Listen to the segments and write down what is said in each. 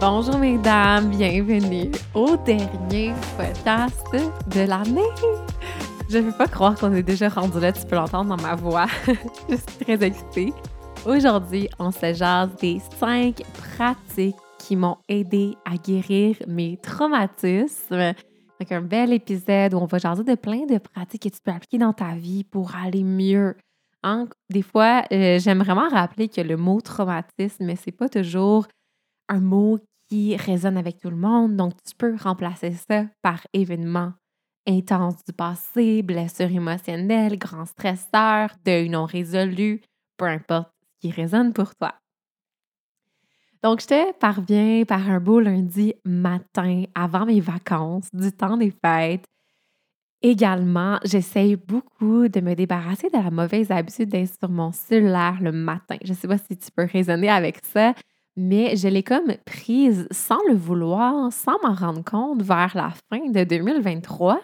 Bonjour mesdames, bienvenue au dernier podcast de l'année. Je ne peux pas croire qu'on est déjà rendu là, tu peux l'entendre dans ma voix. Je suis très excitée. Aujourd'hui, on se jase des cinq pratiques qui m'ont aidé à guérir mes traumatismes donc, un bel épisode où on va jaser de plein de pratiques que tu peux appliquer dans ta vie pour aller mieux. Hein? Des fois, euh, j'aime vraiment rappeler que le mot traumatisme, c'est pas toujours un mot qui résonne avec tout le monde. Donc, tu peux remplacer ça par événement intense du passé, blessure émotionnelle, grand stresseur, deuil non résolu, peu importe ce qui résonne pour toi. Donc, je te parviens par un beau lundi matin avant mes vacances, du temps des fêtes. Également, j'essaye beaucoup de me débarrasser de la mauvaise habitude d'être sur mon cellulaire le matin. Je ne sais pas si tu peux raisonner avec ça, mais je l'ai comme prise sans le vouloir, sans m'en rendre compte vers la fin de 2023.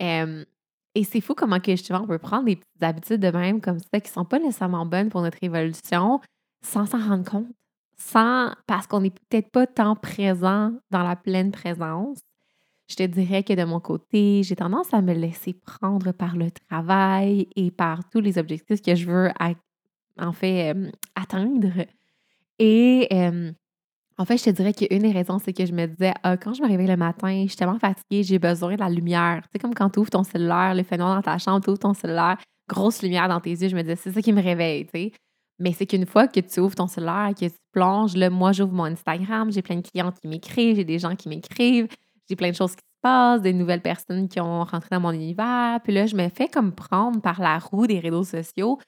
et c'est fou comment que justement on peut prendre des petites habitudes de même comme ça qui ne sont pas nécessairement bonnes pour notre évolution sans s'en rendre compte parce qu'on n'est peut-être pas tant présent dans la pleine présence. Je te dirais que de mon côté, j'ai tendance à me laisser prendre par le travail et par tous les objectifs que je veux en fait atteindre. Et en fait, je te dirais qu'une des raisons, c'est que je me disais, ah, quand je me réveille le matin, je suis tellement fatiguée, j'ai besoin de la lumière. C'est comme quand tu ouvres ton cellulaire, le noir dans ta chambre, tu ouvres ton cellulaire, grosse lumière dans tes yeux, je me disais, c'est ça qui me réveille, tu sais. Mais c'est qu'une fois que tu ouvres ton cellulaire, que tu plonges, là, moi, j'ouvre mon Instagram, j'ai plein de clients qui m'écrivent, j'ai des gens qui m'écrivent, j'ai plein de choses qui se passent, des nouvelles personnes qui ont rentré dans mon univers. Puis là, je me fais comme prendre par la roue des réseaux sociaux.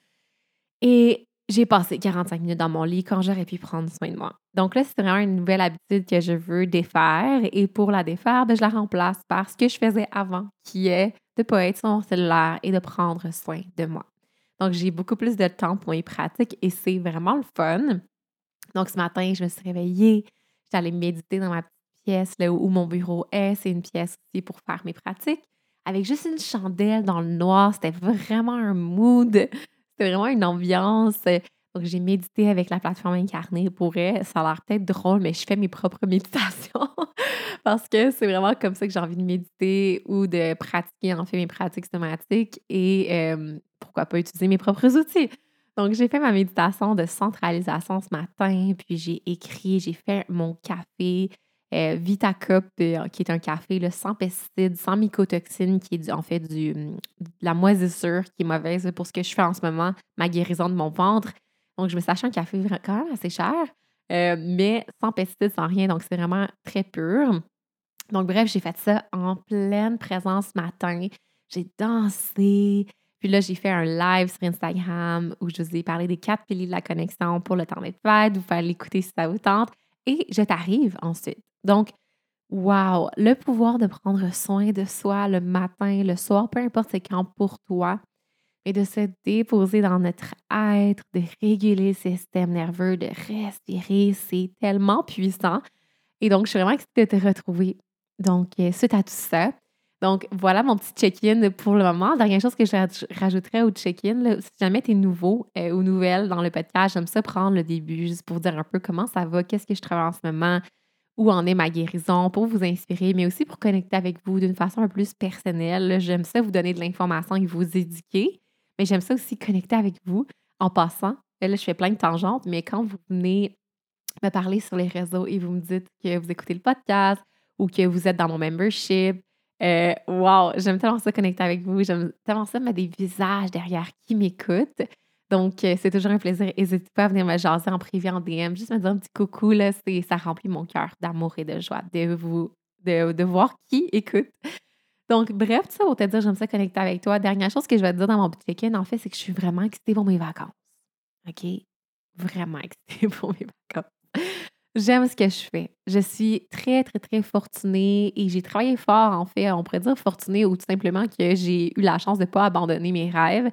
Et j'ai passé 45 minutes dans mon lit quand j'aurais pu prendre soin de moi. Donc là, c'est vraiment une nouvelle habitude que je veux défaire. Et pour la défaire, ben, je la remplace par ce que je faisais avant, qui est de ne pas être sur mon cellulaire et de prendre soin de moi. Donc, j'ai beaucoup plus de temps pour mes pratiques et c'est vraiment le fun. Donc, ce matin, je me suis réveillée, j'étais allée méditer dans ma petite pièce là, où mon bureau est. C'est une pièce aussi pour faire mes pratiques. Avec juste une chandelle dans le noir, c'était vraiment un mood, c'était vraiment une ambiance. Donc, j'ai médité avec la plateforme incarnée pour elle. Ça a l'air peut-être drôle, mais je fais mes propres méditations parce que c'est vraiment comme ça que j'ai envie de méditer ou de pratiquer en fait mes pratiques somatiques. Et pourquoi pas utiliser mes propres outils. Donc, j'ai fait ma méditation de centralisation ce matin, puis j'ai écrit, j'ai fait mon café euh, euh, qui est un café sans pesticides, sans mycotoxines, qui est en fait du, de la moisissure qui est mauvaise pour ce que je fais en ce moment, ma guérison de mon ventre. Donc, je me suis acheté un café quand même assez cher, euh, mais sans pesticides, sans rien. Donc, c'est vraiment très pur. Donc, bref, j'ai fait ça en pleine présence ce matin. J'ai dansé, puis là, j'ai fait un live sur Instagram où je vous ai parlé des quatre piliers de la connexion pour le temps des fêtes. Vous pouvez l'écouter si ça vous tente. Et je t'arrive ensuite. Donc, wow, le pouvoir de prendre soin de soi le matin, le soir, peu importe c'est quand pour toi, et de se déposer dans notre être, de réguler le système nerveux, de respirer, c'est tellement puissant. Et donc, je suis vraiment excitée de te retrouver. Donc, euh, suite à tout ça, donc, voilà mon petit check-in pour le moment. Dernière chose que je rajouterais au check-in, si jamais tu es nouveau euh, ou nouvelle dans le podcast, j'aime ça prendre le début juste pour dire un peu comment ça va, qu'est-ce que je travaille en ce moment, où en est ma guérison, pour vous inspirer, mais aussi pour connecter avec vous d'une façon un peu plus personnelle. J'aime ça vous donner de l'information et vous éduquer, mais j'aime ça aussi connecter avec vous en passant. Là, je fais plein de tangentes, mais quand vous venez me parler sur les réseaux et vous me dites que vous écoutez le podcast ou que vous êtes dans mon membership, euh, wow, j'aime tellement ça connecter avec vous. J'aime tellement ça mettre des visages derrière qui m'écoutent. Donc, euh, c'est toujours un plaisir. N'hésitez pas à venir me jaser en privé, en DM, juste me dire un petit coucou, là, ça remplit mon cœur d'amour et de joie de vous, de, de voir qui écoute. Donc, bref, tout ça pour te dire, j'aime ça connecter avec toi. Dernière chose que je vais te dire dans mon petit check-in, en fait, c'est que je suis vraiment excitée pour mes vacances. OK? Vraiment excitée pour mes vacances. J'aime ce que je fais. Je suis très, très, très fortunée et j'ai travaillé fort, en fait. On pourrait dire fortunée ou tout simplement que j'ai eu la chance de ne pas abandonner mes rêves.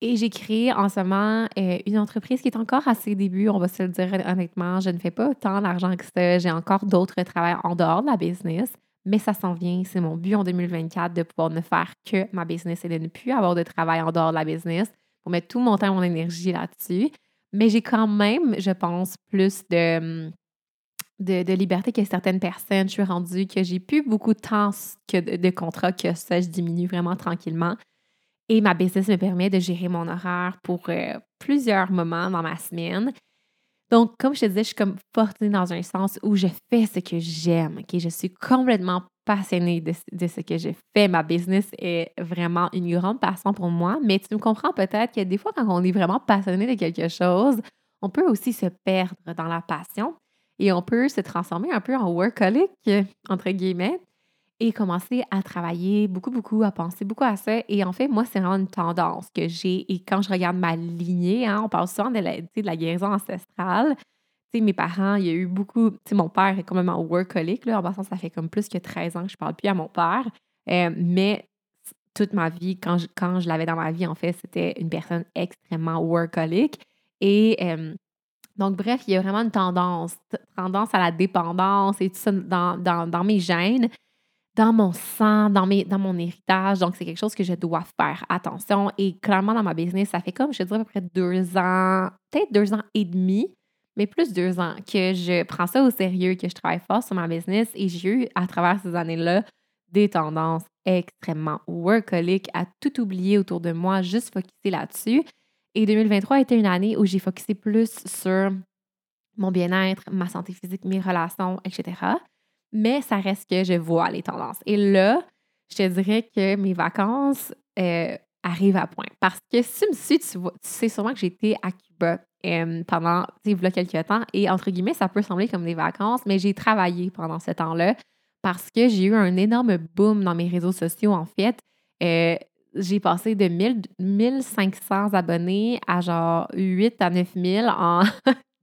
Et j'ai créé en ce moment euh, une entreprise qui est encore à ses débuts, on va se le dire honnêtement. Je ne fais pas tant d'argent que ça. J'ai encore d'autres travails en dehors de la business, mais ça s'en vient. C'est mon but en 2024 de pouvoir ne faire que ma business et de ne plus avoir de travail en dehors de la business pour mettre tout mon temps, mon énergie là-dessus. Mais j'ai quand même, je pense, plus de, de, liberté que certaines personnes. Je suis rendue que j'ai plus beaucoup de temps que de, contrats que ça. Je diminue vraiment tranquillement. Et ma business me permet de gérer mon horaire pour euh, plusieurs moments dans ma semaine. Donc, comme je te disais, je suis comme fortunée dans un sens où je fais ce que j'aime. ok? Je suis complètement passionnée de, de, ce que je fais. Ma business est vraiment une grande passion pour moi, mais tu me comprends peut-être que des fois, quand on est vraiment passionné de quelque chose, on peut aussi se perdre dans la passion et on peut se transformer un peu en workaholic, entre guillemets, et commencer à travailler beaucoup, beaucoup, à penser beaucoup à ça. Et en fait, moi, c'est vraiment une tendance que j'ai. Et quand je regarde ma lignée, hein, on parle souvent de la, guérison ancestrale mes parents, il y a eu beaucoup. mon père est complètement workaholic. Là, en passant, ça fait comme plus que 13 ans que je parle plus à mon père. Euh, mais toute ma vie, quand je, quand je l'avais dans ma vie, en fait, c'était une personne extrêmement workaholic. Et donc, bref, il y a vraiment une tendance, tendance à la dépendance et tout ça dans, dans, mes gènes, dans mon sang, dans, mes, dans mon héritage. Donc, c'est quelque chose que je dois faire attention. Et clairement, dans ma business, ça fait comme, je dirais, à peu près deux ans, peut-être deux ans et demi mais plus deux ans, que je prends ça au sérieux, que je travaille fort sur ma business et j'ai eu à travers ces années-là des tendances extrêmement workaholic à tout oublier autour de moi, juste focuser là-dessus. Et 2023 a été une année où j'ai focusé plus sur mon bien-être, ma santé physique, mes relations, etc. Mais ça reste que je vois les tendances. Et là, je te dirais que mes vacances euh, arrivent à point. Parce que si tu me suis, tu, tu sais sûrement que j'étais à Cuba pendant, tu quelques temps. Et entre guillemets, ça peut sembler comme des vacances, mais j'ai travaillé pendant ce temps-là parce que j'ai eu un énorme boom dans mes réseaux sociaux, en fait. Euh, j'ai passé de 1000, 1500 abonnés à genre 8 à 9000 en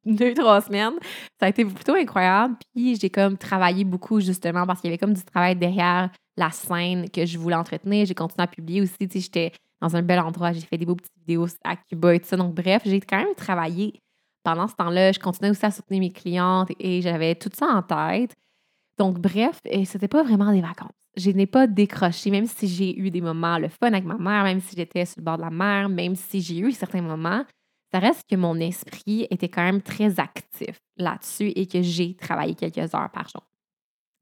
deux, trois semaines. Ça a été plutôt incroyable. Puis j'ai comme travaillé beaucoup justement parce qu'il y avait comme du travail derrière la scène que je voulais entretenir. J'ai continué à publier aussi. Tu sais, j'étais dans un bel endroit. J'ai fait des beaux petites vidéos à Cuba et tout ça. Donc, bref, j'ai quand même travaillé pendant ce temps-là. Je continuais aussi à soutenir mes clientes et j'avais tout ça en tête. Donc, bref, c'était pas vraiment des vacances. Je n'ai pas décroché, même si j'ai eu des moments le fun avec ma mère, même si j'étais sur le bord de la mer, même si j'ai eu certains moments, ça reste que mon esprit était quand même très actif là-dessus et que j'ai travaillé quelques heures par jour.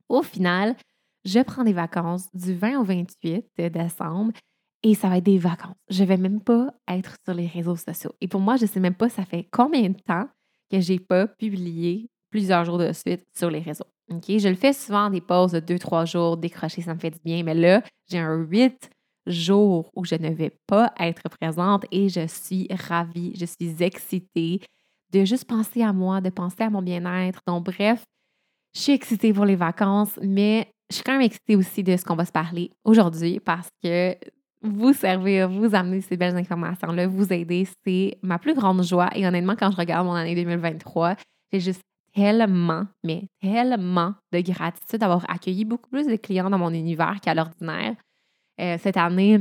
Au final, je prends des vacances du 20 au 28 décembre et ça va être des vacances. Je vais même pas être sur les réseaux sociaux. Et pour moi, je sais même pas ça fait combien de temps que j'ai pas publié plusieurs jours de suite sur les réseaux. Je le fais souvent des pauses de 2 3 jours, décrocher ça me fait du bien, mais là, j'ai un 8 jour où je ne vais pas être présente et je suis ravie, je suis excitée de juste penser à moi, de penser à mon bien-être. Donc, bref, je suis excitée pour les vacances, mais je suis quand même excitée aussi de ce qu'on va se parler aujourd'hui parce que vous servir, vous amener ces belles informations-là, vous aider, c'est ma plus grande joie. Et honnêtement, quand je regarde mon année 2023, j'ai juste tellement, mais tellement de gratitude d'avoir accueilli beaucoup plus de clients dans mon univers qu'à l'ordinaire. Euh, cette année,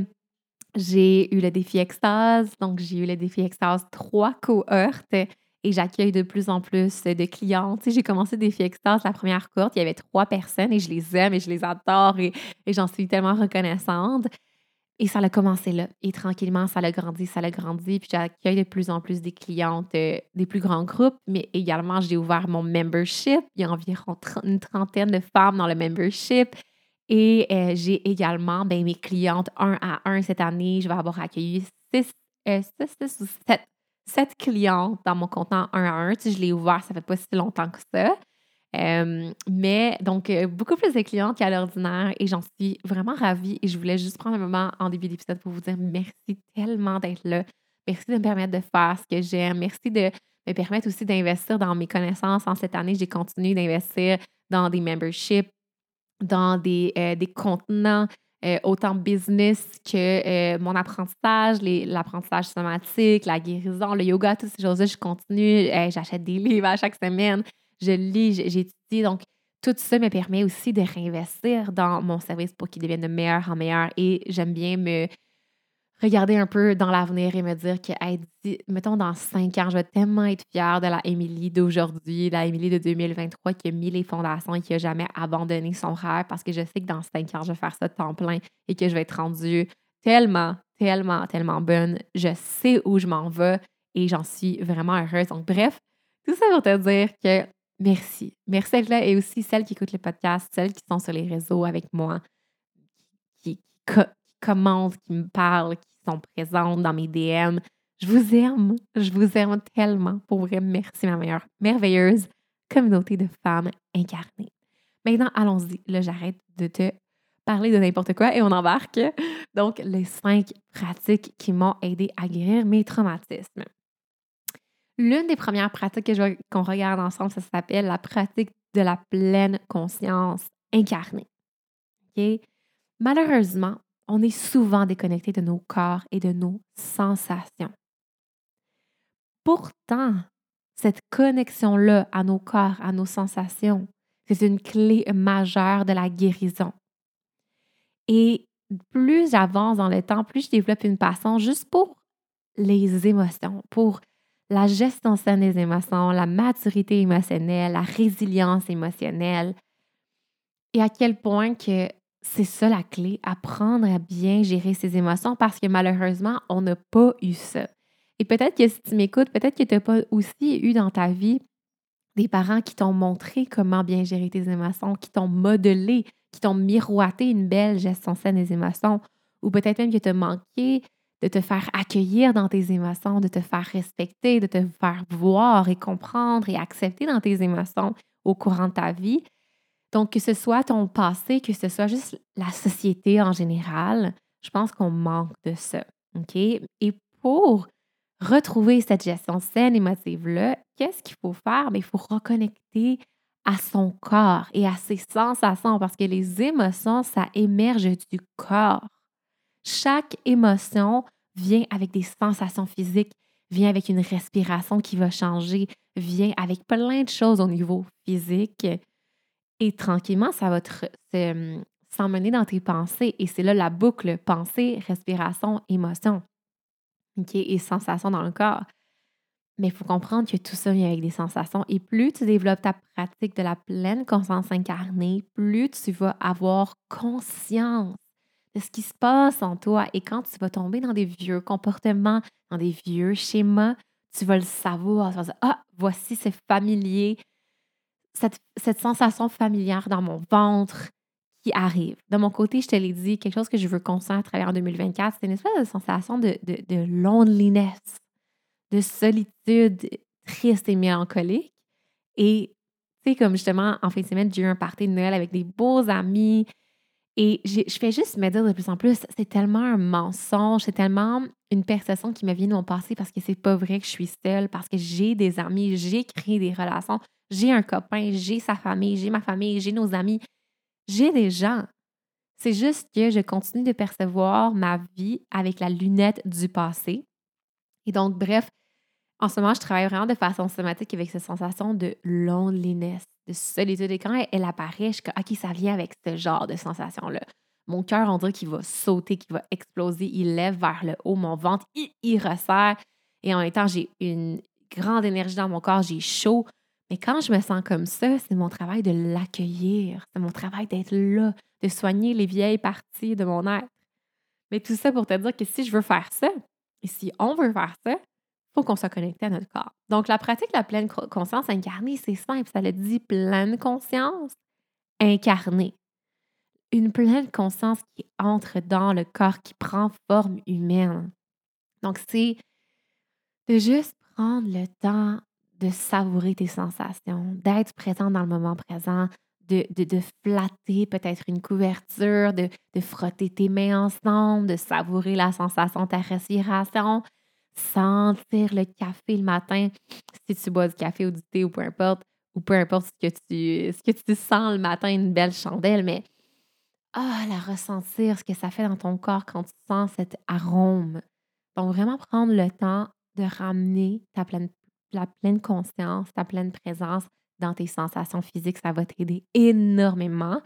j'ai eu le défi Extase, donc j'ai eu le défi Extase trois cohortes et j'accueille de plus en plus de clients. Tu sais, j'ai commencé le défi Extase, la première cohorte, il y avait trois personnes et je les aime et je les adore et j'en suis tellement reconnaissante. Et ça a commencé là. Et tranquillement, ça a grandi, ça a grandi. Puis j'accueille de plus en plus des clientes euh, des plus grands groupes. Mais également, j'ai ouvert mon membership. Il y a environ une trentaine de femmes dans le membership. Et euh, j'ai également ben, mes clientes un à un cette année. Je vais avoir accueilli six, euh, six, ou sept, sept clientes dans mon contenant un à un. Tu sais, je l'ai ouvert, ça fait pas si longtemps que ça mais donc, beaucoup plus de clientes qu'à l'ordinaire et j'en suis vraiment ravie et je voulais juste prendre un moment en début d'épisode pour vous dire merci tellement d'être là. Merci de me permettre de faire ce que j'aime. Merci de me permettre aussi d'investir dans mes connaissances. En cette année, j'ai continué d'investir dans des memberships, dans des, euh, des contenants, euh, autant business que euh, mon apprentissage, l'apprentissage somatique, la guérison, le yoga, toutes ces choses-là. Je continue. J'achète des livres à chaque semaine. Je lis, j'étudie. Donc, tout ça me permet aussi de réinvestir dans mon service pour qu'il devienne de meilleur en meilleur. Et j'aime bien me regarder un peu dans l'avenir et me dire que, mettons, dans cinq ans, je vais tellement être fière de la Émilie d'aujourd'hui, la Émilie de 2023 qui a mis les fondations et qui n'a jamais abandonné son rêve parce que je sais que dans cinq ans, je vais faire ça de temps plein et que je vais être rendue tellement, tellement, tellement bonne. Je sais où je m'en vais et j'en suis vraiment heureuse. Donc, bref, tout ça pour te dire que merci. Merci d'être là et aussi celles qui écoutent le podcast, celles qui sont sur les réseaux avec moi, qui, qui, commentent, qui me parlent, qui sont présentes dans mes DM. Je vous aime. Je vous aime tellement. Pour vrai, merci ma meilleure, merveilleuse communauté de femmes incarnées. Maintenant, allons-y. Là, j'arrête de te parler de n'importe quoi et on embarque. Donc, les cinq pratiques qui m'ont aidé à guérir mes traumatismes. L'une des premières pratiques que qu'on regarde ensemble, ça s'appelle la pratique de la pleine conscience incarnée. OK? Malheureusement, on est souvent déconnecté de nos corps et de nos sensations. Pourtant, cette connexion-là à nos corps, à nos sensations, c'est une clé majeure de la guérison. Et plus j'avance dans le temps, plus je développe une passion juste pour les émotions, pour la gestion saine des émotions, la maturité émotionnelle, la résilience émotionnelle. Et à quel point que c'est ça la clé, apprendre à bien gérer ses émotions parce que malheureusement, on n'a pas eu ça. Et peut-être que si tu m'écoutes, peut-être que tu n'as pas aussi eu dans ta vie des parents qui t'ont montré comment bien gérer tes émotions, qui t'ont modelé, qui t'ont miroité une belle gestion saine des émotions, ou peut-être même que tu as manqué de te faire accueillir dans tes émotions, de te faire respecter, de te faire voir et comprendre et accepter dans tes émotions au courant de ta vie. Donc, que ce soit ton passé, que ce soit juste la société en général, je pense qu'on manque de ça. OK? Et pour retrouver cette gestion saine émotive-là, qu'est-ce qu'il faut faire? Bien, il faut reconnecter à son corps et à ses sensations parce que les émotions, ça émerge du corps. Chaque émotion vient avec des sensations physiques, vient avec une respiration qui va changer, vient avec plein de choses au niveau physique et tranquillement, ça va hum, s'emmener dans tes pensées. Et c'est là la boucle pensée, respiration, émotion. Et sensation dans le corps. Mais il faut comprendre que tout ça vient avec des sensations. Et plus tu développes ta pratique de la pleine conscience incarnée, plus tu vas avoir conscience de ce qui se passe en toi. Et quand tu vas tomber dans des vieux comportements, dans des vieux schémas, tu vas le savoir. Tu vas dire, ah, voici, c'est familier cette, sensation familière dans mon ventre qui arrive. De mon côté, je te l'ai dit, quelque chose que je veux construire à travers 2024, c'est une espèce de sensation de, de, loneliness, de solitude triste et mélancolique. Et tu sais, comme justement, en fin de semaine, j'ai eu un party de Noël avec des beaux amis. Et je fais juste me dire de plus en plus, c'est tellement un mensonge, c'est tellement une perception qui me vient de mon passé parce que c'est pas vrai que je suis seule, parce que j'ai des amis, j'ai créé des relations, j'ai un copain, j'ai sa famille, j'ai ma famille, j'ai nos amis, j'ai des gens. C'est juste que je continue de percevoir ma vie avec la lunette du passé. Et donc, bref, en ce moment, je travaille vraiment de façon somatique avec cette sensation de loneliness, de solitude. Et quand elle, apparaît, je suis comme, OK, ça vient avec ce genre de sensation-là. Mon cœur, on dirait qu'il va sauter, qu'il va exploser. Il lève vers le haut. Mon ventre, il, il resserre. Et en même temps, j'ai une grande énergie dans mon corps. J'ai chaud. Mais quand je me sens comme ça, c'est mon travail de l'accueillir. C'est mon travail d'être là, de soigner les vieilles parties de mon être. Mais tout ça pour te dire que si je veux faire ça, et si on veut faire ça, il faut qu'on soit connecté à notre corps. Donc, la pratique de la pleine conscience incarnée, c'est simple. Ça le dit pleine conscience incarnée. Une pleine conscience qui entre dans le corps, qui prend forme humaine. Donc, c'est de juste prendre le temps de savourer tes sensations, d'être présent dans le moment présent, de, flatter peut-être une couverture, de, de, frotter tes mains ensemble, de savourer la sensation de ta respiration, sentir le café le matin, si tu bois du café ou du thé ou peu importe, ou peu importe ce que tu, ce que tu sens le matin, une belle chandelle, mais ah, la ressentir, ce que ça fait dans ton corps quand tu sens cet arôme. Donc, vraiment prendre le temps de ramener ta pleine, la pleine conscience, ta pleine présence dans tes sensations physiques, ça va t'aider énormément.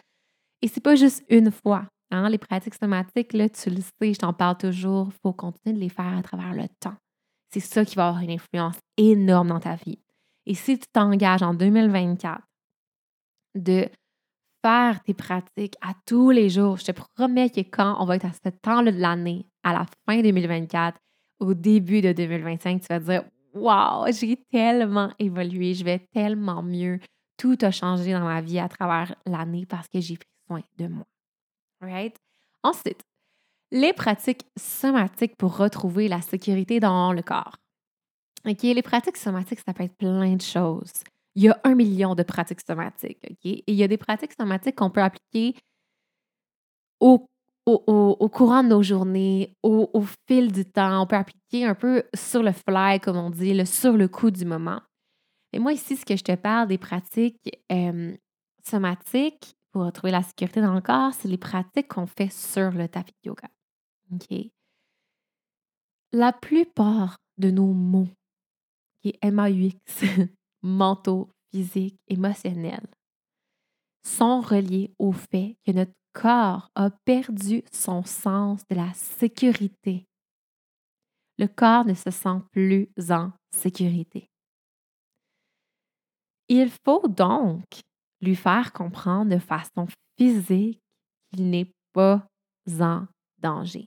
Et c'est pas juste une fois. Hein? Les pratiques somatiques, là, tu le sais, je t'en parle toujours, il faut continuer de les faire à travers le temps. C'est ça qui va avoir une influence énorme dans ta vie. Et si tu t'engages en 2024 de faire tes pratiques à tous les jours, je te promets que quand on va être à ce temps-là de l'année, à la fin 2024, au début de 2025, tu vas dire Wow, j'ai tellement évolué, je vais tellement mieux. Tout a changé dans ma vie à travers l'année parce que j'ai pris soin de moi. Right? Ensuite, les pratiques somatiques pour retrouver la sécurité dans le corps. OK, les pratiques somatiques, ça peut être plein de choses. Il y a un million de pratiques somatiques, OK? Et il y a des pratiques somatiques qu'on peut appliquer au au, courant de nos journées, au, fil du temps. On peut appliquer un peu sur le fly, comme on dit, le, sur le coup du moment. Et moi, ici, ce que je te parle des pratiques euh, somatiques pour retrouver la sécurité dans le corps, c'est les pratiques qu'on fait sur le tapis de yoga. OK? La plupart de nos mots, qui est M-A-U-X, mentaux, physiques, émotionnels, sont reliés au fait que notre corps a perdu son sens de la sécurité. Le corps ne se sent plus en sécurité. Il faut donc lui faire comprendre de façon physique qu'il n'est pas en danger.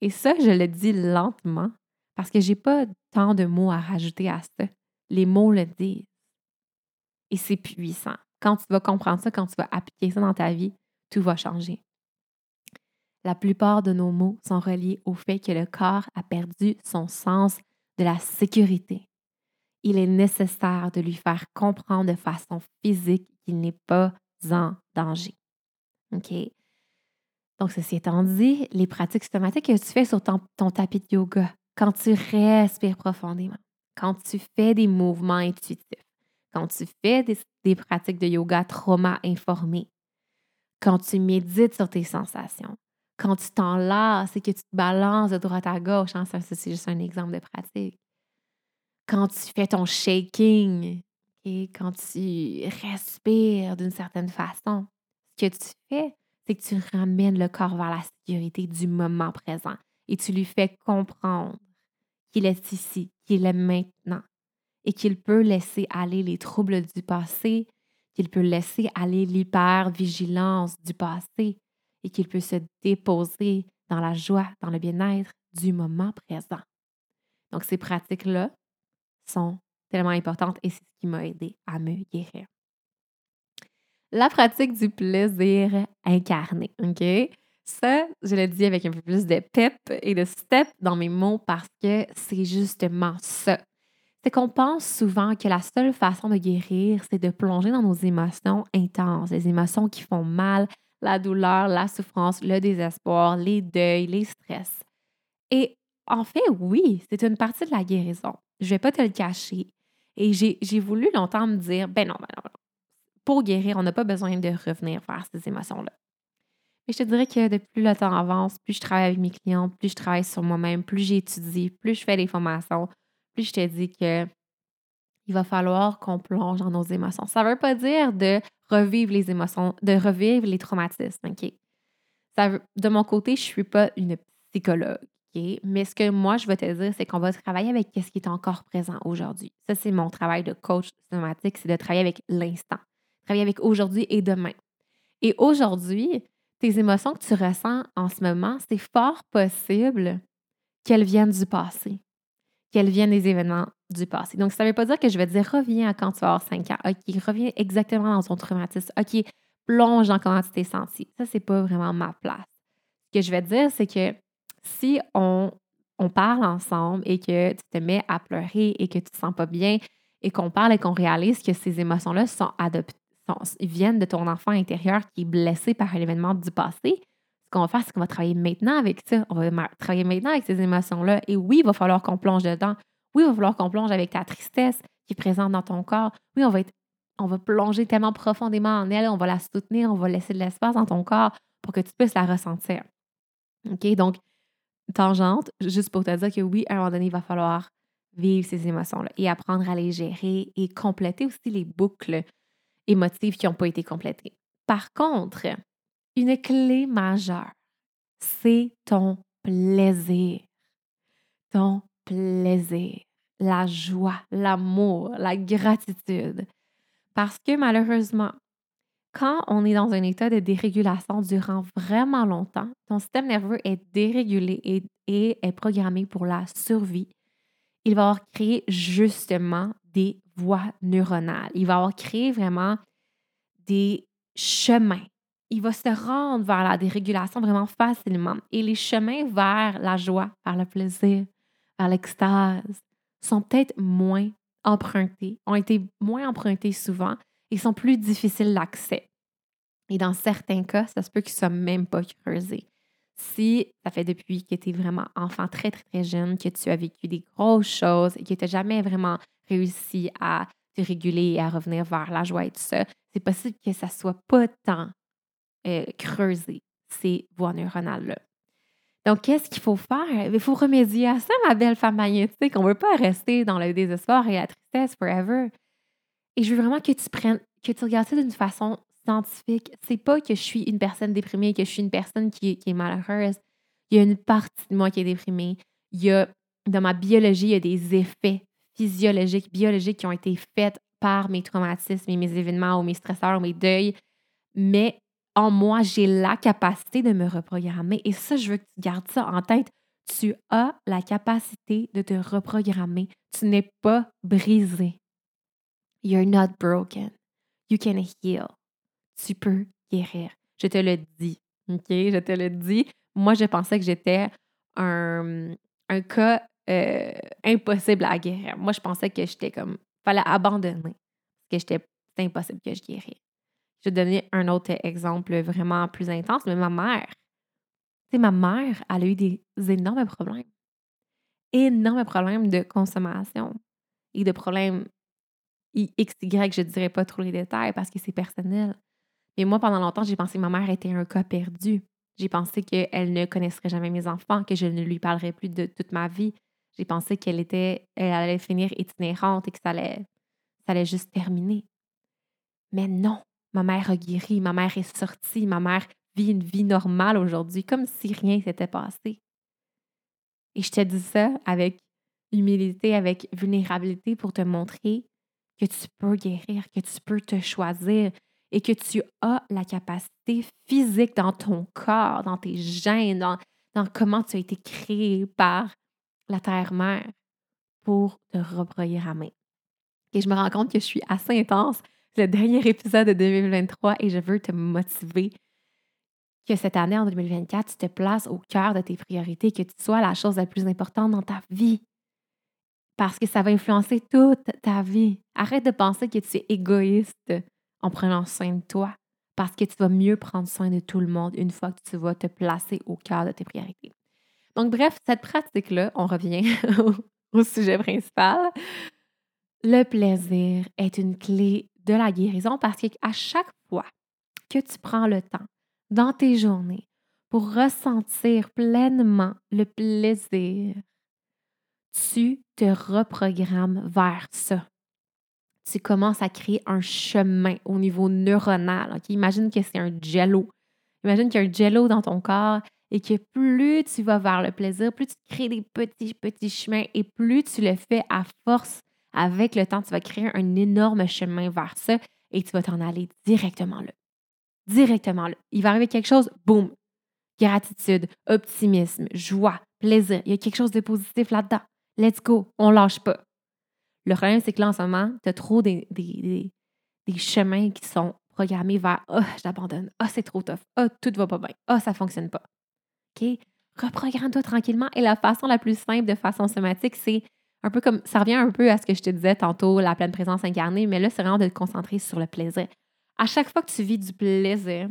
Et ça, je le dis lentement parce que j'ai pas tant de mots à rajouter à ça. Les mots le disent. Et c'est puissant. Quand tu vas comprendre ça, quand tu vas appliquer ça dans ta vie, tout va changer. La plupart de nos mots sont reliés au fait que le corps a perdu son sens de la sécurité. Il est nécessaire de lui faire comprendre de façon physique qu'il n'est pas en danger. OK? Donc, ceci étant dit, les pratiques somatiques que tu fais sur ton, tapis de yoga, quand tu respires profondément, quand tu fais des mouvements intuitifs, quand tu fais des, des pratiques de yoga trauma informées, quand tu médites sur tes sensations, quand tu t'enlaces et que tu balances de droite à gauche, hein, ça, c'est juste un exemple de pratique. Quand tu fais ton shaking, et quand tu respires d'une certaine façon, ce que tu fais, c'est que tu ramènes le corps vers la sécurité du moment présent et tu lui fais comprendre qu'il est ici, qu'il est maintenant et qu'il peut laisser aller les troubles du passé, qu'il peut laisser aller l'hyper-vigilance du passé et qu'il peut se déposer dans la joie, dans le bien-être du moment présent. Donc, ces pratiques-là sont tellement importantes et c'est ce qui m'a aidé à me guérir. La pratique du plaisir incarné, OK? Ça, je le dis avec un peu plus de pep et de step dans mes mots parce que c'est justement ça c'est qu'on pense souvent que la seule façon de guérir, c'est de plonger dans nos émotions intenses, les émotions qui font mal, la douleur, la souffrance, le désespoir, les deuils, les stress. Et en fait, oui, c'est une partie de la guérison. Je ne vais pas te le cacher. Et j'ai voulu longtemps me dire, ben non, ben non, ben non. Pour guérir, on n'a pas besoin de revenir vers ces émotions-là. Mais je te dirais que depuis plus le temps avance, plus je travaille avec mes clients, plus je travaille sur moi-même, plus j'étudie, plus je fais des formations, plus je te dis que il va falloir qu'on plonge dans nos émotions. Ça ne veut pas dire de revivre les émotions, de revivre les traumatismes, OK? De mon côté, je ne suis pas une psychologue? Mais ce que moi, je vais te dire, c'est qu'on va travailler avec ce qui est encore présent aujourd'hui. Ça, c'est mon travail de coach somatique, c'est de travailler avec l'instant, travailler avec aujourd'hui et demain. Et aujourd'hui, tes émotions que tu ressens en ce moment, c'est fort possible qu'elles viennent du passé qu'elles viennent des événements du passé. Donc, ça ne veut pas dire que je vais dire reviens à quand tu vas avoir 5 ans. OK, reviens exactement dans ton traumatisme. OK, plonge dans comment tu t'es senti. Ça, c'est pas vraiment ma place. Ce que je vais dire, c'est que si on, parle ensemble et que tu te mets à pleurer et que tu te sens pas bien et qu'on parle et qu'on réalise que ces émotions-là sont adoptées, viennent de ton enfant intérieur qui est blessé par un événement du passé, qu'on va faire, c'est qu'on va travailler maintenant avec ça. On va travailler maintenant avec ces émotions-là. Et oui, il va falloir qu'on plonge dedans. Oui, il va falloir qu'on plonge avec ta tristesse qui est présente dans ton corps. Oui, on va, être, on va plonger tellement profondément en elle, on va la soutenir, on va laisser de l'espace dans ton corps pour que tu puisses la ressentir. OK? Donc, tangente, juste pour te dire que oui, à un moment donné, il va falloir vivre ces émotions-là et apprendre à les gérer et compléter aussi les boucles émotives qui n'ont pas été complétées. Par contre, une clé majeure, c'est ton plaisir. Ton plaisir, la joie, l'amour, la gratitude. Parce que malheureusement, quand on est dans un état de dérégulation durant vraiment longtemps, ton système nerveux est dérégulé et, est programmé pour la survie. Il va avoir créé justement des voies neuronales. Il va avoir créé vraiment des chemins. Il va se rendre vers la dérégulation vraiment facilement. Et les chemins vers la joie, vers le plaisir, vers l'extase sont peut-être moins empruntés, ont été moins empruntés souvent et sont plus difficiles d'accès. Et dans certains cas, ça se peut qu'ils ne soient même pas creusés. Si ça fait depuis que tu es vraiment enfant très, très, très jeune, que tu as vécu des grosses choses et que tu n'as jamais vraiment réussi à te réguler et à revenir vers la joie et tout ça, c'est possible que ça ne soit pas tant euh, creusé, ces voies neuronales-là. Donc, qu'est-ce qu'il faut faire? Il faut remédier à ça, ma belle femme magnétique. On ne veut pas rester dans le désespoir et la tristesse forever. Et je veux vraiment que tu prennes, que tu regardes ça d'une façon scientifique. C'est pas que je suis une personne déprimée, que je suis une personne qui, qui est malheureuse. Il y a une partie de moi qui est déprimée. Il y a, dans ma biologie, il y a des effets physiologiques, biologiques qui ont été faits par mes traumatismes et mes événements ou mes stresseurs ou mes deuils. Mais en moi, j'ai la capacité de me reprogrammer. Et ça, je veux que tu gardes ça en tête. Tu as la capacité de te reprogrammer. Tu n'es pas brisé. You're not broken. You can heal tu peux guérir. Je te le dis. OK? Je te le dis. Moi, je pensais que j'étais un, cas euh, impossible à guérir. Moi, je pensais que j'étais comme. fallait abandonner. Que. C'était impossible que je guérisse. Je vais donner un autre exemple vraiment plus intense, mais ma mère. Tu sais, ma mère, elle a eu des énormes problèmes. Énormes problèmes de consommation et de problèmes X, Y, je ne dirais pas trop les détails parce que c'est personnel. Mais moi, pendant longtemps, j'ai pensé que ma mère était un cas perdu. J'ai pensé qu'elle ne connaisserait jamais mes enfants, que je ne lui parlerais plus de toute ma vie. J'ai pensé qu'elle était, elle allait finir itinérante et que ça allait, ça allait juste terminer. Mais non, ma mère a guéri, ma mère est sortie, ma mère vit une vie normale aujourd'hui, comme si rien s'était passé. Et je te dis ça avec humilité, avec vulnérabilité pour te montrer que tu peux guérir, que tu peux te choisir, et que tu as la capacité physique dans ton corps, dans tes gènes, dans, comment tu as été créé par la Terre-Mère pour te reprogrammer. Et je me rends compte que je suis assez intense. C'est le dernier épisode de 2023 et je veux te motiver que cette année, en 2024, tu te places au cœur de tes priorités, que tu sois la chose la plus importante dans ta vie. Parce que ça va influencer toute ta vie. Arrête de penser que tu es égoïste en prenant soin de toi parce que tu vas mieux prendre soin de tout le monde une fois que tu vas te placer au cœur de tes priorités. Donc, bref, cette pratique-là, on revient au sujet principal. Le plaisir est une clé de la guérison parce qu'à chaque fois que tu prends le temps dans tes journées pour ressentir pleinement le plaisir, tu te reprogrammes vers ça tu commences à créer un chemin au niveau neuronal. Imagine que c'est un jello. Imagine qu'il y a un jello dans ton corps et que plus tu vas vers le plaisir, plus tu crées des petits, petits chemins et plus tu le fais à force, avec le temps, tu vas créer un énorme chemin vers ça et tu vas t'en aller directement là. Directement là. Il va arriver quelque chose, boum, gratitude, optimisme, joie, plaisir. Il y a quelque chose de positif là-dedans. Let's go, on lâche pas. Le problème, c'est que là, en ce moment, tu as trop des, chemins qui sont programmés vers Ah, oh, j'abandonne. Ah, c'est trop tough. Ah, tout va pas bien. Ah, ça fonctionne pas. OK? Reprogramme-toi tranquillement. Et la façon la plus simple de façon somatique, c'est un peu comme ça revient un peu à ce que je te disais tantôt, la pleine présence incarnée, mais là, c'est vraiment de te concentrer sur le plaisir. À chaque fois que tu vis du plaisir,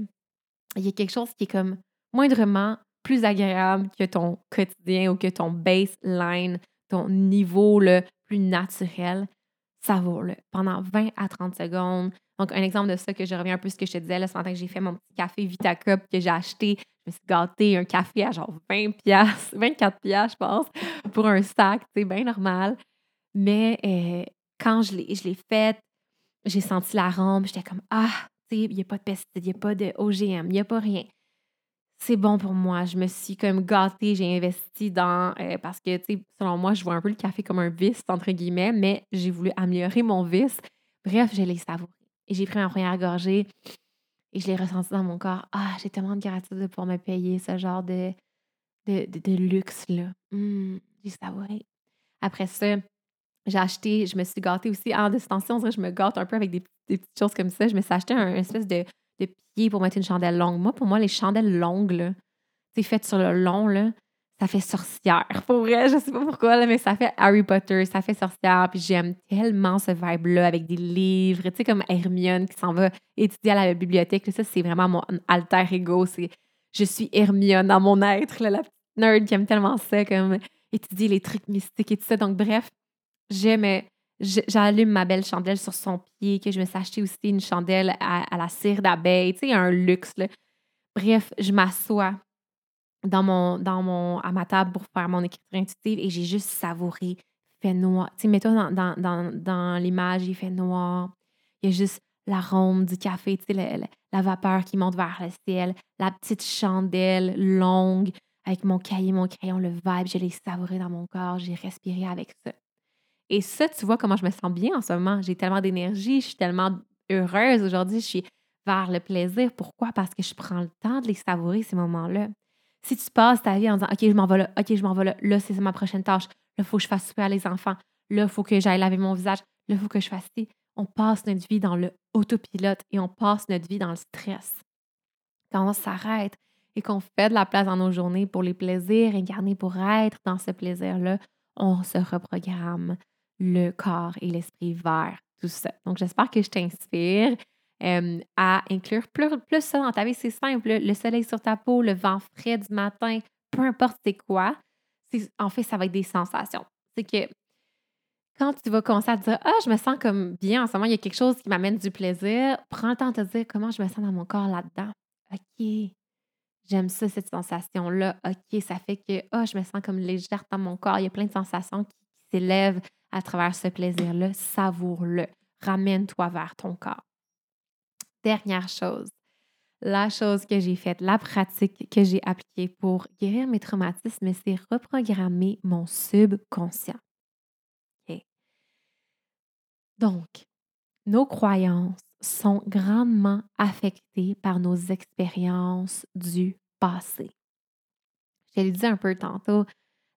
il y a quelque chose qui est comme moindrement plus agréable que ton quotidien ou que ton baseline, ton niveau le plus naturel, savoure-le pendant 20 à 30 secondes. Donc, un exemple de ça que je reviens un peu à ce que je te disais, là, ce matin que j'ai fait mon petit café Vita Cup que j'ai acheté. Je me suis gâtée un café à genre 20 pièces, 24 pièces, je pense, pour un sac, c'est bien normal. Mais euh, quand je l'ai fait, j'ai senti l'arôme, j'étais comme ah, il n'y a pas de pesticides, il n'y a pas de OGM, il n'y a pas rien c'est bon pour moi. Je me suis comme gâtée, j'ai investi dans. Euh, parce que, tu sais, selon moi, je vois un peu le café comme un vice, entre guillemets, mais j'ai voulu améliorer mon vice. Bref, je l'ai savouré. Et j'ai pris ma première gorgée et je l'ai ressenti dans mon corps. Ah, j'ai tellement de gratitude pour me payer ce genre de, luxe-là. Mmh, j'ai savouré. Après ça, j'ai acheté, je me suis gâtée aussi. En distension, je me gâte un peu avec des, petites choses comme ça. Je me suis acheté un espèce de de pied pour mettre une chandelle longue. Moi, pour moi, les chandelles longues, là, faites sur le long, là, ça fait sorcière. Pour vrai, je sais pas pourquoi, mais ça fait Harry Potter, ça fait sorcière. Puis j'aime tellement ce vibe-là avec des livres, tu sais, comme Hermione qui s'en va étudier à la bibliothèque. Ça, c'est vraiment mon alter ego. C'est je suis Hermione dans mon être, la petite nerd qui aime tellement ça, comme étudier les trucs mystiques et tout ça. Donc, bref, j'aime j'allume ma belle chandelle sur son pied, que je me suis acheté aussi une chandelle à, la cire d'abeille, tu sais, un luxe. Bref, je m'assois à ma table pour faire mon écriture intuitive et j'ai juste savouré. fait noir. Tu sais, mets-toi dans, l'image, il fait noir. Il y a juste l'arôme du café, tu sais, la vapeur qui monte vers le ciel, la petite chandelle longue avec mon cahier, mon crayon, le vibe, je l'ai savouré dans mon corps, j'ai respiré avec ça. Et ça, tu vois comment je me sens bien en ce moment. J'ai tellement d'énergie, je suis tellement heureuse aujourd'hui, je suis vers le plaisir. Pourquoi? Parce que je prends le temps de les savourer, ces moments-là. Si tu passes ta vie en disant OK, je m'en vais là, OK, je m'en vais là, là, c'est ma prochaine tâche, là, il faut que je fasse souper à les enfants, là, il faut que j'aille laver mon visage, là, il faut que je fasse ci. On passe notre vie dans le autopilote et on passe notre vie dans le stress. Quand on s'arrête et qu'on fait de la place dans nos journées pour les plaisirs incarnés pour être dans ce plaisir-là, on se reprogramme le corps et l'esprit vers tout ça. Donc, j'espère que je t'inspire à inclure plus, plus, ça dans ta vie. C'est simple, le soleil sur ta peau, le vent frais du matin, peu importe c'est quoi, en fait, ça va être des sensations. C'est que quand tu vas commencer à te dire Ah, je me sens comme bien en ce moment, il y a quelque chose qui m'amène du plaisir, prends le temps de te dire comment je me sens dans mon corps là-dedans. OK, j'aime ça, cette sensation-là. OK, ça fait que oh, je me sens comme légère dans mon corps. Il y a plein de sensations qui s'élèvent à travers ce plaisir-là, savoure-le. Ramène-toi vers ton corps. Dernière chose, la chose que j'ai faite, la pratique que j'ai appliquée pour guérir mes traumatismes, c'est reprogrammer mon subconscient. Donc, nos croyances sont grandement affectées par nos expériences du passé. Je l'ai dit un peu tantôt,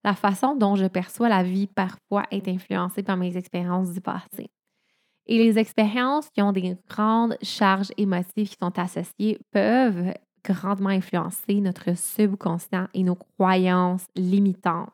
la façon dont je perçois la vie parfois est influencée par mes expériences du passé. Et les expériences qui ont des grandes charges émotives qui sont associées peuvent grandement influencer notre subconscient et nos croyances limitantes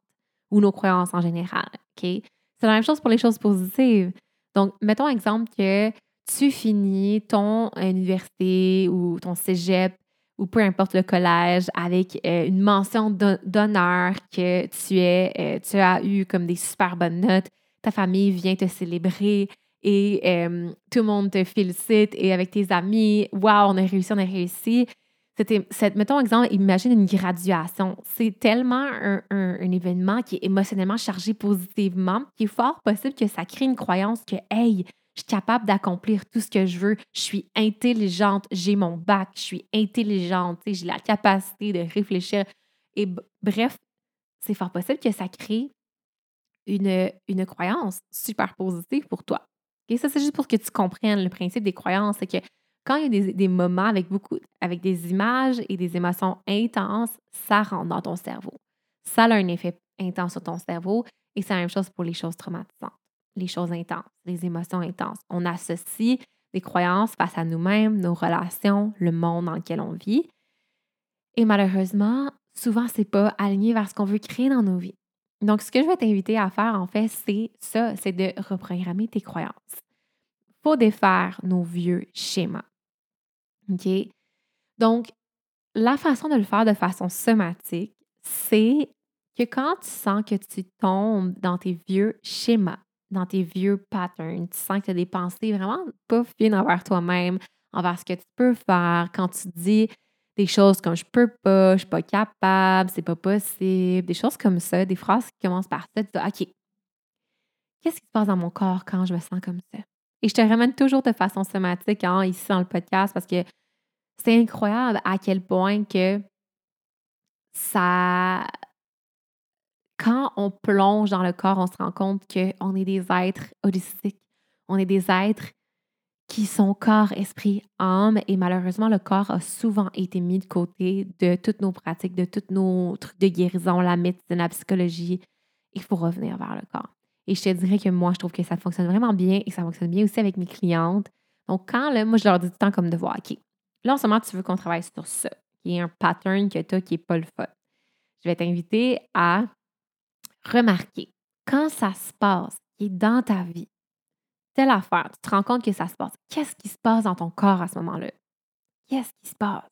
ou nos croyances en général. C'est la même chose pour les choses positives. Donc, mettons exemple que tu finis ton université ou ton cégep ou peu importe le collège, avec euh, une mention d'honneur que tu es, euh, tu as eu comme des super bonnes notes, ta famille vient te célébrer et euh, tout le monde te félicite et avec tes amis, waouh, on a réussi, on a réussi. C'était, mettons exemple, imagine une graduation. C'est tellement un, un, événement qui est émotionnellement chargé positivement qu'il est fort possible que ça crée une croyance que, hey, je suis capable d'accomplir tout ce que je veux, je suis intelligente, j'ai mon bac, je suis intelligente, j'ai la capacité de réfléchir. Et bref, c'est fort possible que ça crée une, une croyance super positive pour toi. Et ça, c'est juste pour que tu comprennes le principe des croyances. C'est que quand il y a des, des, moments avec beaucoup, avec des images et des émotions intenses, ça rentre dans ton cerveau. Ça a un effet intense sur ton cerveau et c'est la même chose pour les choses traumatisantes les choses intenses, les émotions intenses. On associe des croyances face à nous-mêmes, nos relations, le monde dans lequel on vit. Et malheureusement, souvent, c'est pas aligné vers ce qu'on veut créer dans nos vies. Donc, ce que je vais t'inviter à faire, en fait, c'est ça, c'est de reprogrammer tes croyances. Faut défaire nos vieux schémas. OK? Donc, la façon de le faire de façon somatique, c'est que quand tu sens que tu tombes dans tes vieux schémas, dans tes vieux patterns, tu sens que tu as des pensées vraiment pas fines envers toi-même, envers ce que tu peux faire, quand tu dis des choses comme je peux pas, je suis pas capable, c'est pas possible, des choses comme ça, des phrases qui commencent par ça, tu dis OK, qu'est-ce qui se passe dans mon corps quand je me sens comme ça? Et je te ramène toujours de façon somatique hein, ici dans le podcast parce que c'est incroyable à quel point que ça. Quand on plonge dans le corps, on se rend compte qu'on est des êtres holistiques. On est des êtres qui sont corps, esprit, âme. Et malheureusement, le corps a souvent été mis de côté de toutes nos pratiques, de tous nos trucs de guérison, la médecine, la psychologie. Il faut revenir vers le corps. Et je te dirais que moi, je trouve que ça fonctionne vraiment bien et ça fonctionne bien aussi avec mes clientes. Donc, quand là, moi, je leur dis tout le temps comme de voir, OK, là, en ce moment, tu veux qu'on travaille sur ça, qui est un pattern que tu as qui n'est pas le fun. Je vais t'inviter à remarquer quand ça se passe, qui dans ta vie, telle affaire, tu te rends compte que ça se passe. Qu'est-ce qui se passe dans ton corps à ce moment-là? Qu'est-ce qui se passe?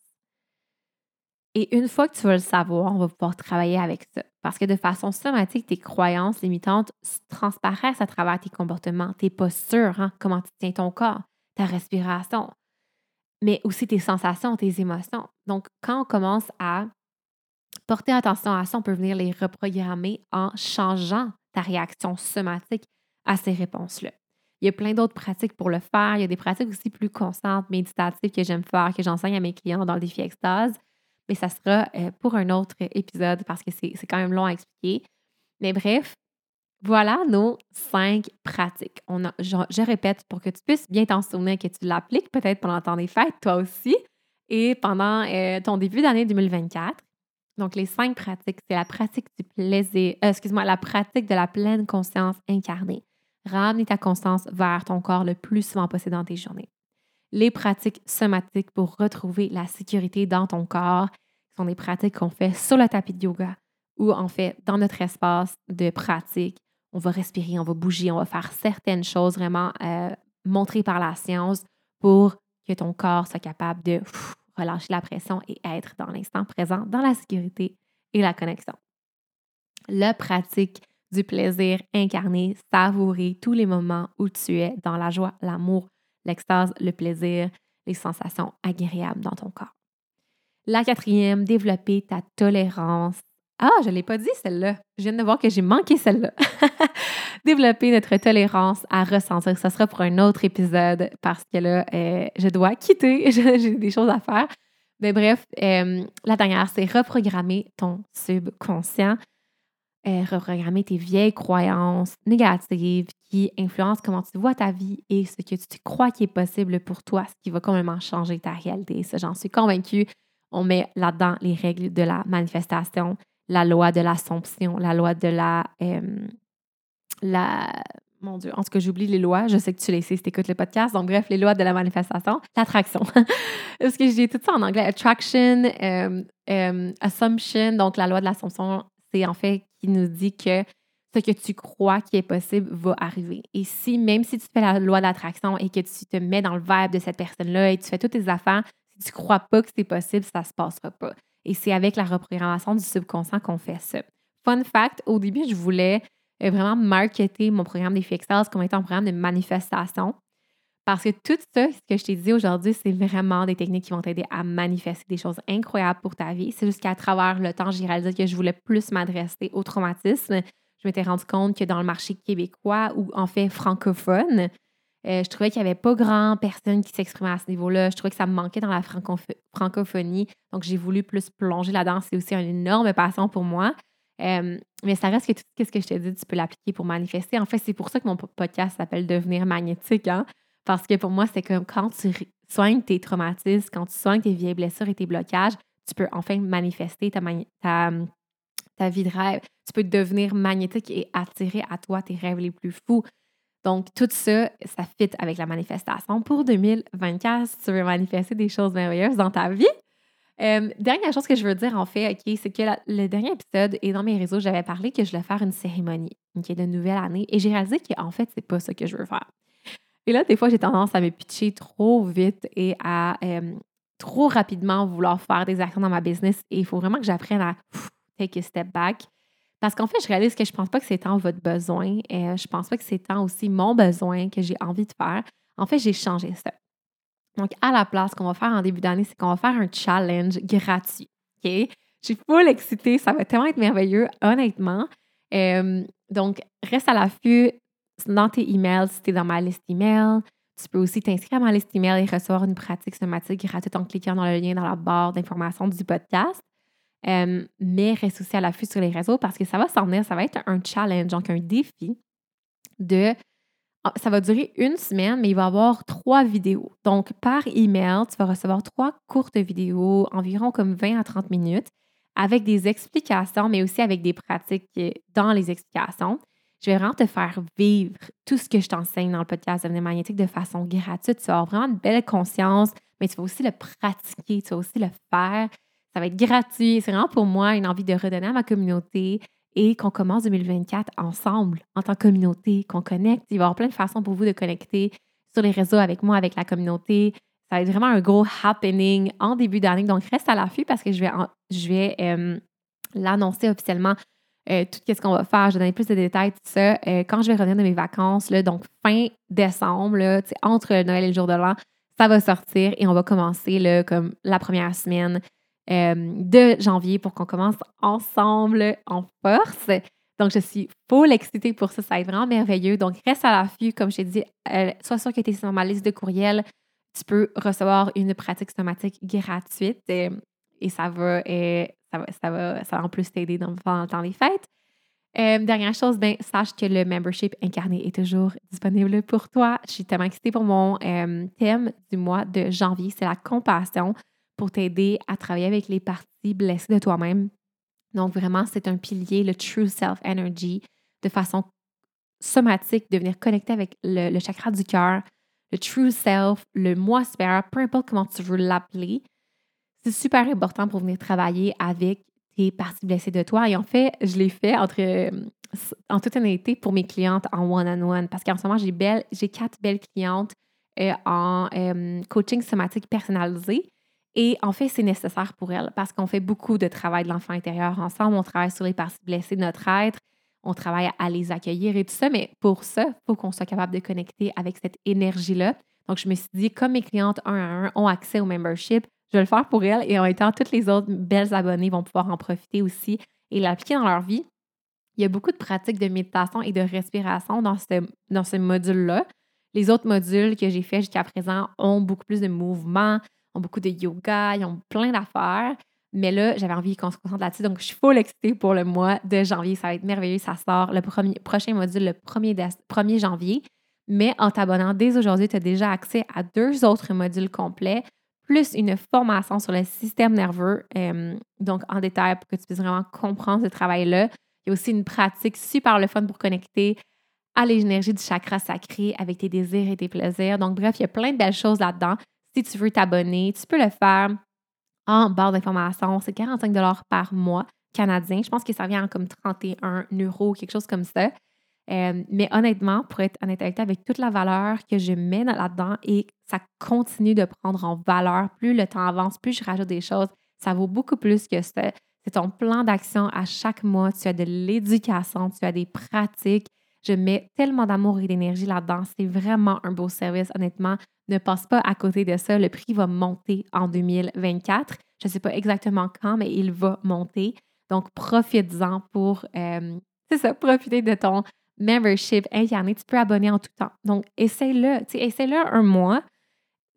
Et une fois que tu vas le savoir, on va pouvoir travailler avec ça. Parce que de façon somatique, tes croyances limitantes transparaissent à travers tes comportements, tes postures, hein, comment tu tiens ton corps, ta respiration, mais aussi tes sensations, tes émotions. Donc, quand on commence à porter attention à ça, on peut venir les reprogrammer en changeant ta réaction somatique à ces réponses-là. Il y a plein d'autres pratiques pour le faire. Il y a des pratiques aussi plus constantes, méditatives que j'aime faire, que j'enseigne à mes clients dans le défi extase. Mais ça sera euh, pour un autre épisode parce que c'est quand même long à expliquer. Mais bref, voilà nos cinq pratiques. On a, je, répète pour que tu puisses bien t'en souvenir, que tu l'appliques peut-être pendant ton des fêtes, toi aussi, et pendant euh, ton début d'année 2024. Donc, les cinq pratiques, c'est la pratique du plaisir, euh, excuse-moi, la pratique de la pleine conscience incarnée. Ramener ta conscience vers ton corps le plus souvent possible dans tes journées. Les pratiques somatiques pour retrouver la sécurité dans ton corps sont des pratiques qu'on fait sur le tapis de yoga ou en fait dans notre espace de pratique. On va respirer, on va bouger, on va faire certaines choses vraiment euh, montrées par la science pour que ton corps soit capable de relâcher la pression et être dans l'instant présent, dans la sécurité et la connexion. La pratique du plaisir incarné, savourer tous les moments où tu es dans la joie, l'amour, l'extase, le plaisir, les sensations agréables dans ton corps. La quatrième, développer ta tolérance. Ah, je ne l'ai pas dit celle-là. Je viens de voir que j'ai manqué celle-là. développer notre tolérance à ressentir. Ce sera pour un autre épisode parce que là, euh, je dois quitter. j'ai des choses à faire. Mais bref, euh, la dernière, c'est reprogrammer ton subconscient euh, reprogrammer tes vieilles croyances négatives qui influencent comment tu vois ta vie et ce que tu crois qui est possible pour toi, ce qui va complètement changer ta réalité. Ça, j'en suis convaincue. On met là-dedans les règles de la manifestation, la loi de l'assomption, la loi de la, euh, la mon Dieu, en tout cas, j'oublie les lois. Je sais que tu les sais si tu écoutes le podcast. Donc, bref, les lois de la manifestation, l'attraction. Parce que j'ai tout ça en anglais. Attraction, euh, assumption, donc la loi de l'assomption, c'est en fait qui nous dit que ce que tu crois qui est possible va arriver. Et si, même si tu fais la loi d'attraction et que tu te mets dans le vibe de cette personne-là et tu fais toutes tes affaires, si tu ne crois pas que c'est possible, ça ne se passera pas. Et c'est avec la reprogrammation du subconscient qu'on fait ça. Fun fact, au début, je voulais euh, vraiment marketer mon programme des Excels comme étant un programme de manifestation. Parce que tout ça, ce que je t'ai dit aujourd'hui, c'est vraiment des techniques qui vont t'aider à manifester des choses incroyables pour ta vie. C'est juste qu'à travers le temps, j'ai réalisé que je voulais plus m'adresser au traumatisme. Je m'étais rendu compte que dans le marché québécois ou en fait francophone, euh, je trouvais qu'il n'y avait pas grand personne qui s'exprimait à ce niveau-là. Je trouvais que ça me manquait dans la francophonie. Donc, j'ai voulu plus plonger là-dedans. C'est aussi une énorme passion pour moi. Euh, mais ça reste que tout ce que je t'ai dit, tu peux l'appliquer pour manifester. En fait, c'est pour ça que mon podcast s'appelle Devenir magnétique. Hein? Parce que pour moi, c'est comme quand tu soignes tes traumatismes, quand tu soignes tes vieilles blessures et tes blocages, tu peux enfin manifester ta, ta, vie de rêve. Tu peux devenir magnétique et attirer à toi tes rêves les plus fous. Donc, tout ça, ça fit avec la manifestation pour 2024 si tu veux manifester des choses merveilleuses dans ta vie. Euh, dernière chose que je veux dire, en fait, OK, c'est que le dernier épisode et dans mes réseaux, j'avais parlé que je voulais faire une cérémonie est de nouvelle année et j'ai réalisé qu'en fait, c'est pas ça que je veux faire. Et là, des fois, j'ai tendance à me pitcher trop vite et à euh, trop rapidement vouloir faire des actions dans ma business et il faut vraiment que j'apprenne à take a step back. Parce qu'en fait, je réalise que je pense pas que c'est tant votre besoin. Et euh, je pense pas que c'est tant aussi mon besoin que j'ai envie de faire. En fait, j'ai changé ça. Donc, à la place, qu'on va faire en début d'année, c'est qu'on va faire un challenge gratuit. OK? Je suis full excitée. Ça va tellement être merveilleux, honnêtement. Donc, reste à l'affût dans tes emails si tu es dans ma liste email. Tu peux aussi t'inscrire à ma liste email et recevoir une pratique somatique gratuite en cliquant dans le lien dans la barre d'information du podcast. Euh, mais reste aussi à l'affût sur les réseaux parce que ça va s'en venir, ça va être un challenge, donc un défi de. Ah, ça va durer une semaine, mais il va y avoir trois vidéos. Donc, par email, tu vas recevoir trois courtes vidéos, environ comme 20 à 30 minutes, avec des explications, mais aussi avec des pratiques dans les explications. Je vais vraiment te faire vivre tout ce que je t'enseigne dans le podcast Devenir magnétique de façon gratuite. Tu vas avoir vraiment une belle conscience, mais tu vas aussi le pratiquer, tu vas aussi le faire. Ça va être gratuit. C'est vraiment pour moi une envie de redonner à ma communauté et qu'on commence 2024 ensemble en tant que communauté, qu'on connecte. Il va y avoir plein de façons pour vous de connecter sur les réseaux avec moi, avec la communauté. Ça va être vraiment un gros happening en début d'année. Donc, reste à l'affût parce que je vais, je vais euh, l'annoncer officiellement. Euh, tout ce qu'on va faire, je vais donner plus de détails, tout ça, euh, quand je vais revenir de mes vacances, là, donc fin décembre, là, entre Noël et le jour de l'an, ça va sortir et on va commencer là, comme la première semaine euh, de janvier pour qu'on commence ensemble en force. Donc, je suis full excitée pour ça. Ça va être vraiment merveilleux. Donc, reste à l'affût. Comme je t'ai dit, euh, sois sûr que tu es sur ma liste de courriels. Tu peux recevoir une pratique somatique gratuite euh, et ça va, ça ça va, ça va en plus t'aider dans, dans les fêtes. dernière chose, ben, sache que le membership incarné est toujours disponible pour toi. Je suis tellement excitée pour mon thème du mois de janvier. C'est la compassion pour t'aider à travailler avec les parties blessées de toi-même. Donc, vraiment, c'est un pilier, le True Self Energy, de façon somatique, de venir connecter avec le, chakra du cœur, le True Self, le moi supérieur, peu importe comment tu veux l'appeler. C'est super important pour venir travailler avec tes parties blessées de toi. Et en fait, je l'ai fait entre, en toute honnêteté pour mes clientes en one-on-one parce qu'en ce moment, j'ai, quatre belles clientes euh, en euh, coaching somatique personnalisé. Et en fait, c'est nécessaire pour elle parce qu'on fait beaucoup de travail de l'enfant intérieur ensemble. On travaille sur les parties blessées de notre être. On travaille à les accueillir et tout ça. Mais pour ça, il faut qu'on soit capable de connecter avec cette énergie-là. Donc, je me suis dit, comme mes clientes un à un ont accès au membership, je vais le faire pour elles et en étant toutes les autres belles abonnées vont pouvoir en profiter aussi et l'appliquer dans leur vie. Il y a beaucoup de pratiques de méditation et de respiration dans ce, module-là. Les autres modules que j'ai faits jusqu'à présent ont beaucoup plus de mouvements, ont beaucoup de yoga, ils ont plein d'affaires. Mais là, j'avais envie qu'on se concentre là-dessus. Donc, je suis full excitée pour le mois de janvier. Ça va être merveilleux. Ça sort le premier, prochain module le 1er, janvier. Mais en t'abonnant dès aujourd'hui, tu as déjà accès à deux autres modules complets, plus une formation sur le système nerveux, euh, donc en détail pour que tu puisses vraiment comprendre ce travail-là. Il y a aussi une pratique super le fun pour connecter à l'énergie du chakra sacré avec tes désirs et tes plaisirs. Donc, bref, il y a plein de belles choses là-dedans. Si tu veux t'abonner, tu peux le faire en barre d'information. C'est 45 par mois canadien. Je pense que ça vient comme 31 euros, quelque chose comme ça. Euh, mais honnêtement, pour être honnête avec avec toute la valeur que je mets là-dedans et ça continue de prendre en valeur, plus le temps avance, plus je rajoute des choses, ça vaut beaucoup plus que ça. C'est ton plan d'action à chaque mois. Tu as de l'éducation, tu as des pratiques. Je mets tellement d'amour et d'énergie là-dedans. C'est vraiment un beau service, honnêtement ne passe pas à côté de ça. Le prix va monter en 2024. Je ne sais pas exactement quand, mais il va monter. Donc, profite-en pour, euh, c'est ça, profiter de ton membership incarné. Tu peux abonner en tout temps. Donc, essaye-le. Essaye-le un mois.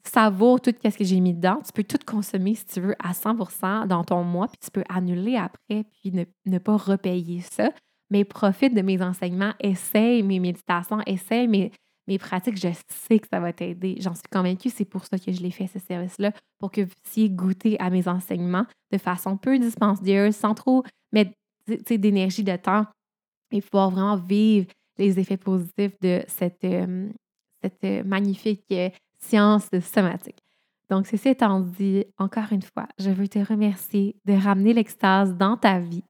Ça vaut tout ce que j'ai mis dedans. Tu peux tout consommer si tu veux à 100% dans ton mois, puis tu peux annuler après, puis ne pas repayer ça. Mais profite de mes enseignements, essaye mes méditations, essaye mes, mes pratiques, je sais que ça va t'aider. J'en suis convaincue, c'est pour ça que je l'ai fait, ce service-là, pour que vous puissiez goûter à mes enseignements de façon peu dispendieuse, sans trop mettre d'énergie, de temps, et pouvoir vraiment vivre les effets positifs de cette, euh, cette euh, magnifique euh, science somatique. Donc, c'est étant dit, encore une fois, je veux te remercier de ramener l'extase dans ta vie,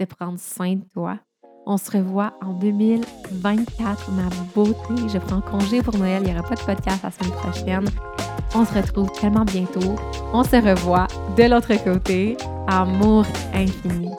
de prendre soin de toi, on se revoit en 2024, ma beauté. Je prends congé pour Noël. Il n'y aura pas de podcast la semaine prochaine. On se retrouve tellement bientôt. On se revoit de l'autre côté. Amour infini.